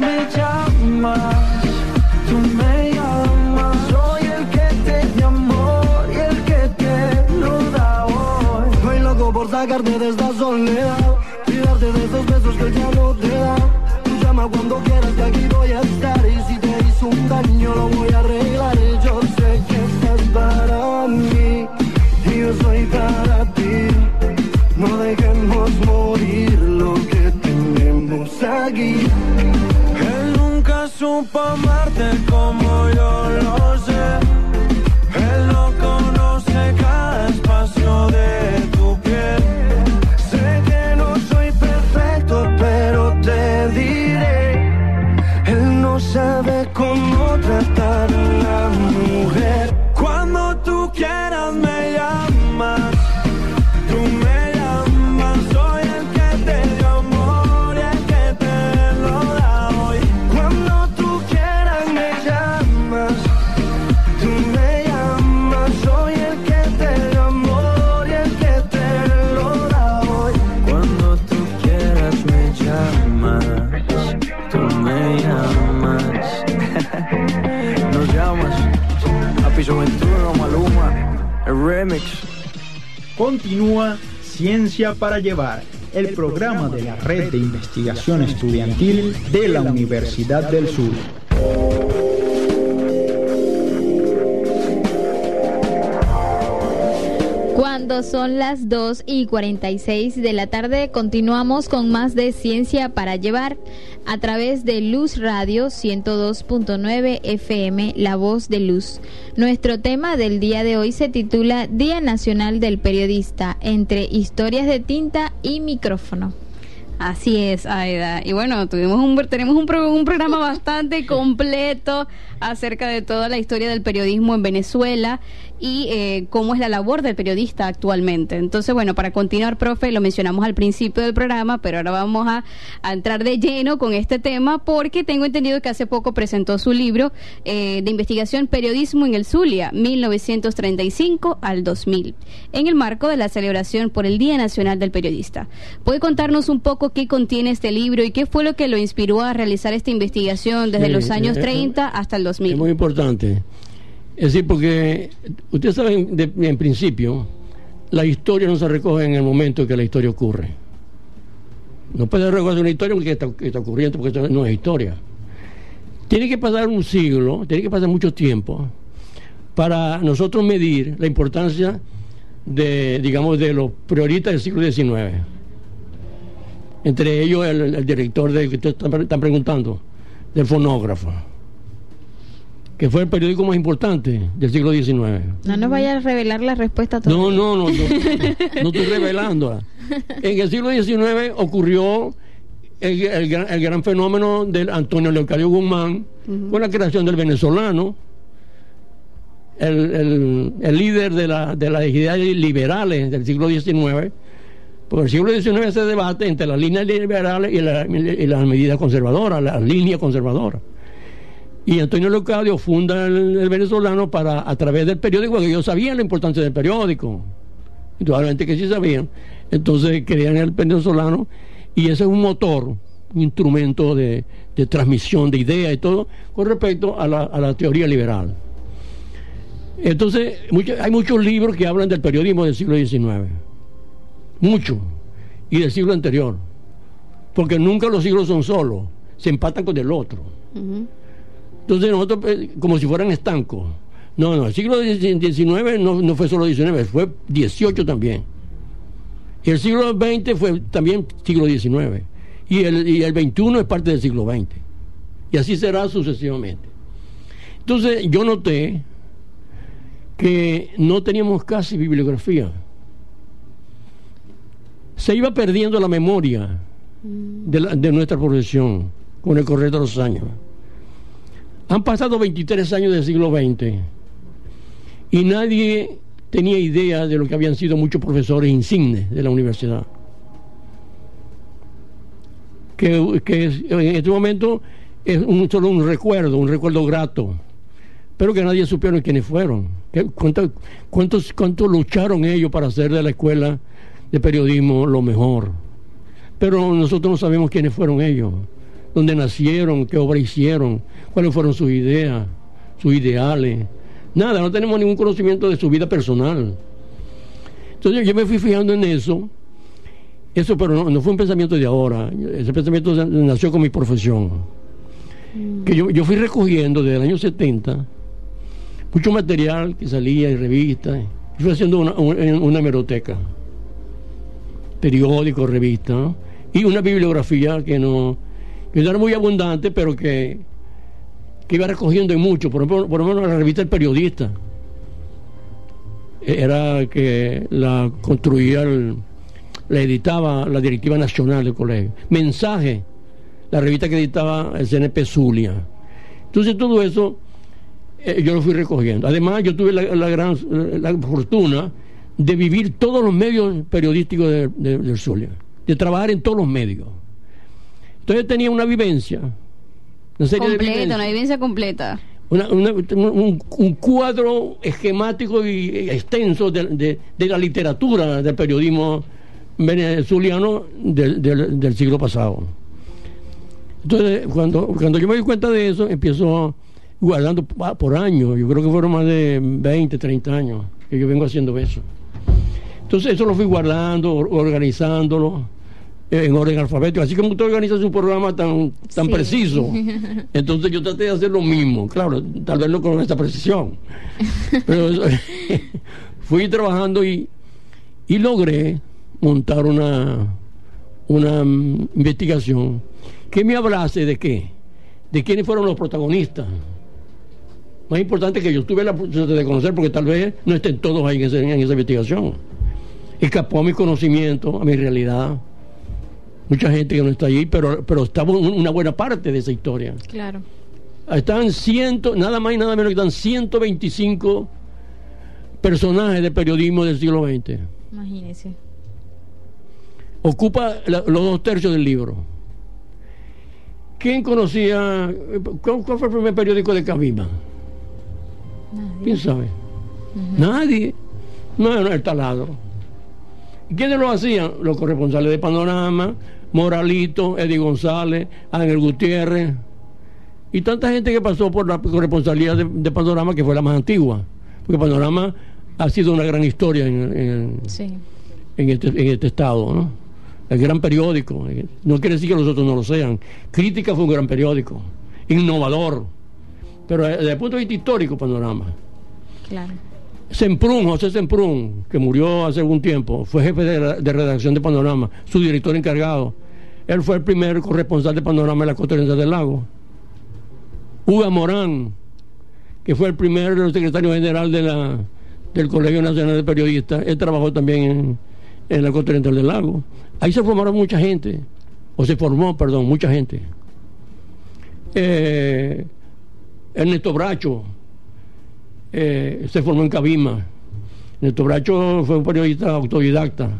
me llamas Tú me llamas. Soy el que te dio amor y el que te lo da hoy. Estoy loco por sacarte de esta soledad Y darte de esos besos que el diablo te da. Tú llama cuando quieras que aquí voy a estar Para Llevar, el programa de la Red de Investigación Estudiantil de la Universidad del Sur. Cuando son las 2 y 46 de la tarde, continuamos con más de Ciencia para Llevar a través de Luz Radio 102.9 FM, La Voz de Luz. Nuestro tema del día de hoy se titula Día Nacional del Periodista, entre historias de tinta y micrófono. Así es, Aida. Y bueno, tuvimos un, tenemos un, un programa bastante completo acerca de toda la historia del periodismo en Venezuela y eh, cómo es la labor del periodista actualmente. Entonces, bueno, para continuar, profe, lo mencionamos al principio del programa, pero ahora vamos a, entrar de lleno con este tema porque tengo entendido que hace poco presentó su libro eh, de investigación Periodismo en el Zulia, 1935 al 2000, en el marco de la celebración por el Día Nacional del Periodista. ¿Puede contarnos un poco qué contiene este libro y qué fue lo que lo inspiró a realizar esta investigación desde los años 30 eh, hasta el 2000? Es muy importante. Es decir, porque ustedes saben, en principio, la historia no se recoge en el momento en que la historia ocurre. No puede recoger una historia porque está, ocurriendo, porque esto no es historia. Tiene que pasar un siglo, tiene que pasar mucho tiempo para nosotros medir la importancia de, digamos, de los prioristas del siglo XIX. Entre ellos el, director de que ustedes están preguntando, del fonógrafo que fue el periódico más importante del siglo XIX. No nos vaya a revelar la respuesta todavía. No, no, no, no, estoy *laughs* revelándola. En el siglo XIX ocurrió el, gran, fenómeno del Antonio Leocadio Guzmán con la creación del venezolano, el, líder de, la, de las ideas liberales del siglo XIX. Porque el siglo XIX se debate entre las líneas liberales y, y las medidas conservadoras, las líneas conservadoras. Y Antonio Leocadio funda el, venezolano para, a través del periódico, porque ellos sabían la importancia del periódico. Indudablemente que sí sabían. Entonces creían el venezolano y ese es un motor, un instrumento de, transmisión de ideas y todo con respecto a la, teoría liberal. Entonces, hay muchos libros que hablan del periodismo del siglo XIX. Muchos. Y del siglo anterior. Porque nunca los siglos son solos. Se empatan con el otro. Entonces nosotros, eh, como si fueran estancos. No, no, el siglo XIX no, no fue solo XIX, fue XVIII también. Y el siglo XX fue también siglo XIX. Y el, y el XXI es parte del siglo XX. Y así será sucesivamente. Entonces yo noté que no teníamos casi bibliografía. Se iba perdiendo la memoria de, de nuestra profesión con el correr de los años. Han pasado 23 años del siglo XX y nadie tenía idea de lo que habían sido muchos profesores insignes de la universidad. Que, en este momento es solo un recuerdo, un recuerdo grato, pero que nadie supieron quiénes fueron, cuántos, cuántos, cuántos lucharon ellos para hacer de la escuela de periodismo lo mejor. Pero nosotros no sabemos quiénes fueron ellos dónde nacieron, qué obra hicieron, cuáles fueron sus ideas, sus ideales. Nada, no tenemos ningún conocimiento de su vida personal. Entonces yo me fui fijando en eso. Eso, pero no, fue un pensamiento de ahora. Ese pensamiento nació con mi profesión. Que yo, fui recogiendo desde el año 70 mucho material que salía en revistas. Y fui haciendo una, una, hemeroteca. Periódicos, revistas. Y una bibliografía que no, que no era muy abundante, pero que, que iba recogiendo en mucho. Por ejemplo, por ejemplo, la revista El Periodista era que la construía, la editaba la directiva nacional del colegio. Mensaje, la revista que editaba el CNP Zulia. Entonces todo eso eh, yo lo fui recogiendo. Además, yo tuve la, gran la fortuna de vivir todos los medios periodísticos de, del Zulia, de trabajar en todos los medios. Entonces tenía una vivencia. Completa, una vivencia completa. un, cuadro esquemático y extenso de, la literatura del periodismo venezuelano del, siglo pasado. Entonces, cuando, cuando yo me di cuenta de eso, empiezo guardando por años, yo creo que fueron más de 20, 30 años que yo vengo haciendo eso. Entonces eso lo fui guardando, or- organizándolo en orden alfabético. Así como usted organiza su programa tan, tan Sí. preciso, *laughs* entonces yo traté de hacer lo mismo. Claro, tal vez no con esta precisión. *laughs* Pero eso- *laughs* fui trabajando y, y logré montar una, una mm, investigación que me hablase de qué, de quiénes fueron los protagonistas. Más importante que yo tuve la oportunidad de conocer, porque tal vez no estén todos ahí en, ese- en esa investigación. Escapó a mi conocimiento, a mi realidad. Mucha gente que no está allí, pero, pero estaba un- una buena parte de esa historia. Claro. Están ciento, nada más y nada menos que están 125 personajes de periodismo del siglo XX. Imagínese. Ocupa la- los dos tercios del libro. ¿Quién conocía? ¿Cuál, cuál fue el primer periódico de Cabima? ¿Quién sabe? Nadie. No era el taladro. ¿Y ¿Quiénes lo hacían? Los corresponsales de Panorama, Moralito, Eddie González, Ángel Gutiérrez. Y tanta gente que pasó por la corresponsalía de, de Panorama, que fue la más antigua. Porque Panorama ha sido una gran historia en, en- Sí. en este, en este estado, ¿no? El gran periódico. eh, No quiere decir que los otros no lo sean. Crítica fue un gran periódico, innovador. Pero eh, desde el punto de vista histórico, panorama. Claro. Semprún, José Semprún, que murió hace algún tiempo, fue jefe de, redacción de Panorama, su director encargado. Él fue el primer corresponsal de Panorama en la costa del lago. Hugo Morán, que fue el primer secretario general de la, del Colegio Nacional de Periodistas, él trabajó también en, la costa del lago. Ahí se formaron mucha gente, o se formó, perdón, mucha gente. Eh, Ernesto Bracho, eh, se formó en Cabima. Ernesto Bracho fue un periodista autodidacta,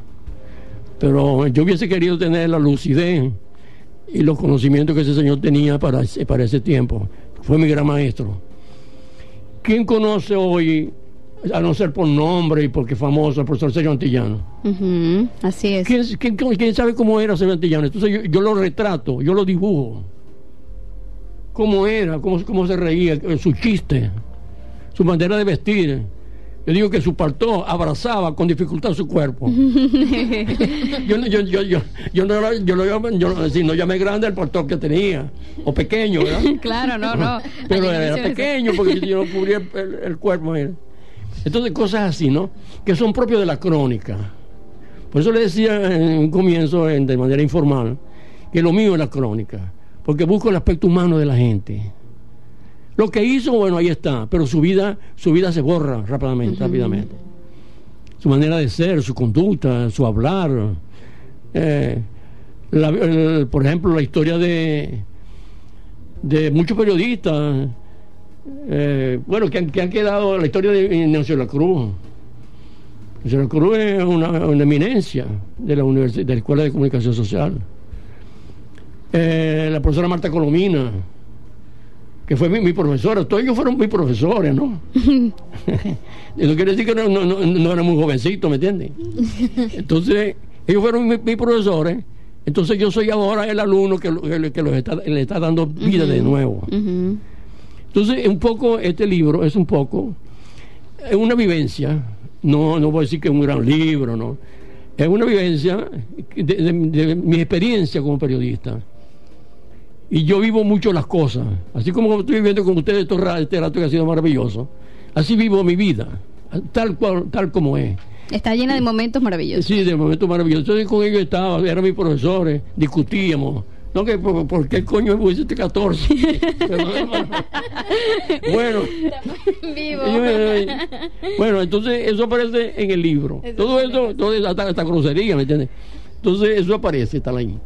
pero yo hubiese querido tener la lucidez y los conocimientos que ese señor tenía para, ese- para ese tiempo. Fue mi gran maestro. ¿Quién conoce hoy, a no ser por nombre y porque famoso, al profesor Sergio Antillano? Así es. ¿Quién, quién- quién sabe cómo era Sergio Antillano? Entonces yo, yo lo retrato, yo lo dibujo. ¿Cómo era? ¿Cómo, cómo se reía? Su chiste, su manera de vestir. Yo digo que su paltó abrazaba con dificultad su cuerpo. *laughs* yo, no- yo, yo, yo, yo no, era- yo, no- yo no- si no llamé grande el paltó que tenía, o pequeño, ¿verdad? *laughs* claro, no, no. *laughs* Pero era pequeño porque yo no cubría el, el- el cuerpo. mira. Entonces, cosas así, ¿no? Que son propios de la crónica. Por eso le decía en un comienzo, en- de manera informal, que lo mío es la crónica. Porque busco el aspecto humano de la gente. Lo que hizo, bueno, ahí está, pero su vida, su vida se borra rápidamente, rápidamente. Su manera de ser, su conducta, su hablar. eh, la- el- por ejemplo, la historia de, de muchos periodistas, eh, bueno, que han, que han quedado, la historia de Ignacio de la Cruz. Ignacio de la Cruz es una, una eminencia de la, de la Escuela de Comunicación Social. Eh, la profesora Marta Colomina, que fue mi, mi profesora, todos ellos fueron mis profesores, ¿no? *laughs* Eso quiere decir que no, no, no, no era muy jovencito, ¿me entiendes? Entonces, ellos fueron mis, mis profesores, entonces yo soy ahora el alumno que, que, que los está, le está dando vida de nuevo. Entonces, un poco, este libro es un poco, es una vivencia, no, no voy a decir que es un gran libro, no, es una vivencia de, de- de mi experiencia como periodista. Y yo vivo mucho las cosas, así como estoy viviendo con ustedes estos ra- este rato que ha sido maravilloso, así vivo mi vida, tal cual, tal como es. Está llena de momentos maravillosos. Sí, de momentos maravillosos. Entonces con ellos estaba, eran mis profesores, discutíamos. No, que por, por qué coño pusiste 14. *laughs* *laughs* bueno, Vivo. bueno, entonces eso aparece en el libro. Todo eso, todo eso, hasta, hasta grosería, ¿me entiendes? Entonces eso aparece, está ahí.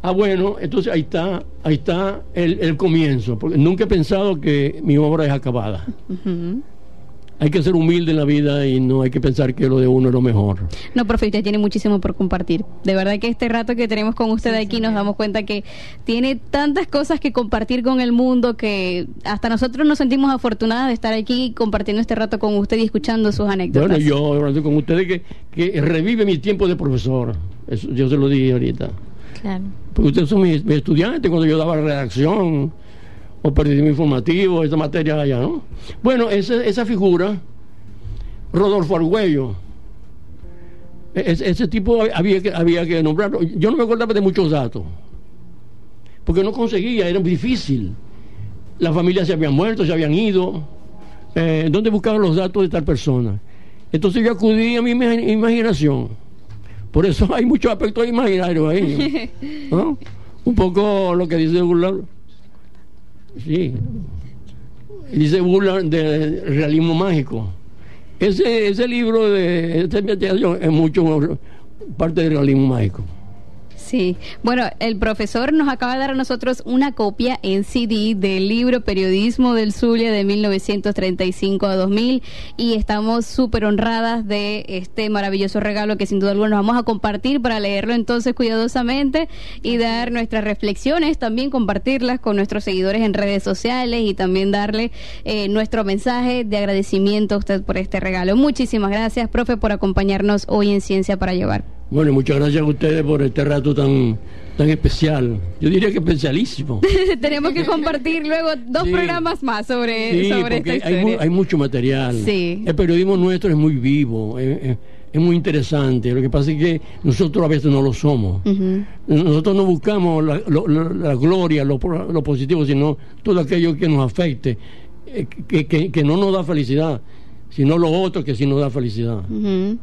Ah, bueno, entonces ahí está, ahí está el, el comienzo, porque nunca he pensado que mi obra es acabada. Hay que ser humilde en la vida y no hay que pensar que lo de uno es lo mejor. No, profe, usted tiene muchísimo por compartir. De verdad que este rato que tenemos con usted aquí nos damos cuenta que tiene tantas cosas que compartir con el mundo que hasta nosotros nos sentimos afortunadas de estar aquí compartiendo este rato con usted y escuchando sus anécdotas. Bueno, yo hablando con ustedes que, que revive mi tiempo de profesor. Eso, yo se lo dije ahorita. Porque ustedes son mis, estudiantes cuando yo daba redacción o periodismo informativo, esa materia allá, ¿no? Bueno, esa, esa figura, Rodolfo Argüello, ese, ese tipo había que, había que nombrarlo. Yo no me acordaba de muchos datos, porque no conseguía, era difícil. Las familias se habían muerto, se habían ido. Eh, ¿Dónde buscaban los datos de tal persona? Entonces yo acudí a mi imag- imaginación. Por eso hay muchos aspectos imaginarios ahí. *laughs* ¿no? Un poco lo que dice Bullard. Sí. Dice Bullard de realismo mágico. Ese, ese libro de esta investigación es mucho parte del realismo mágico. Sí, bueno, el profesor nos acaba de dar a nosotros una copia en CD del libro Periodismo del Zulia de 1935 a 2000 y estamos súper honradas de este maravilloso regalo que sin duda alguna nos vamos a compartir para leerlo entonces cuidadosamente y dar nuestras reflexiones, también compartirlas con nuestros seguidores en redes sociales y también darle eh, nuestro mensaje de agradecimiento a usted por este regalo. Muchísimas gracias, profe, por acompañarnos hoy en Ciencia para Llevar. Bueno, muchas gracias a ustedes por este rato tan, tan especial. Yo diría que especialísimo. *laughs* Tenemos que compartir luego dos Sí. programas más sobre, Sí, sobre esta porque hay, historia. mu- hay mucho material. Sí. El periodismo nuestro es muy vivo, es, es- es muy interesante. Lo que pasa es que nosotros a veces no lo somos. Nosotros no buscamos la, lo- la gloria, lo, lo positivo, sino todo aquello que nos afecte, eh, que, que- que no nos da felicidad, sino lo otro que sí nos da felicidad. Ujú.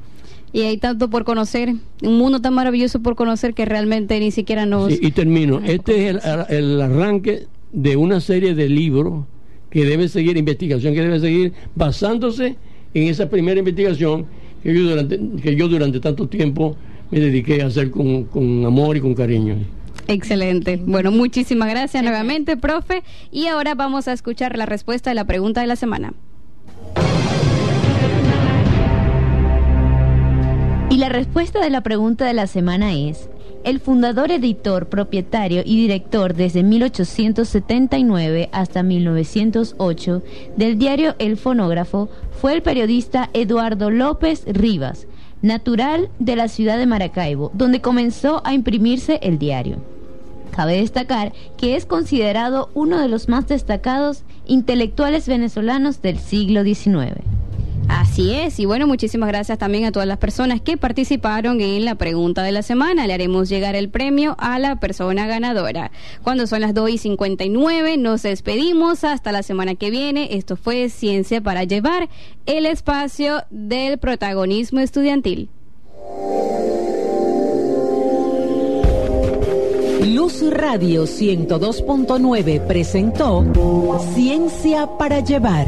Y hay tanto por conocer, un mundo tan maravilloso por conocer que realmente ni siquiera nos... Sí, y termino. Este es el, el arranque de una serie de libros que debe seguir, investigación que debe seguir basándose en esa primera investigación que yo durante, que yo durante tanto tiempo me dediqué a hacer con, con amor y con cariño. Excelente. Bueno, muchísimas gracias nuevamente, profe. Y ahora vamos a escuchar la respuesta de la pregunta de la semana. Respuesta de la pregunta de la semana es, el fundador, editor, propietario y director desde 1879 hasta 1908 del diario El Fonógrafo fue el periodista Eduardo López Rivas, natural de la ciudad de Maracaibo, donde comenzó a imprimirse el diario. Cabe destacar que es considerado uno de los más destacados intelectuales venezolanos del siglo XIX. Así es, y bueno, muchísimas gracias también a todas las personas que participaron en la pregunta de la semana. Le haremos llegar el premio a la persona ganadora. Cuando son las 2 y 59, nos despedimos hasta la semana que viene. Esto fue Ciencia para Llevar, el espacio del protagonismo estudiantil. Luz Radio 102.9 presentó Ciencia para Llevar.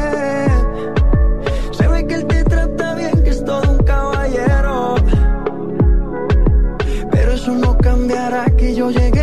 yo llegué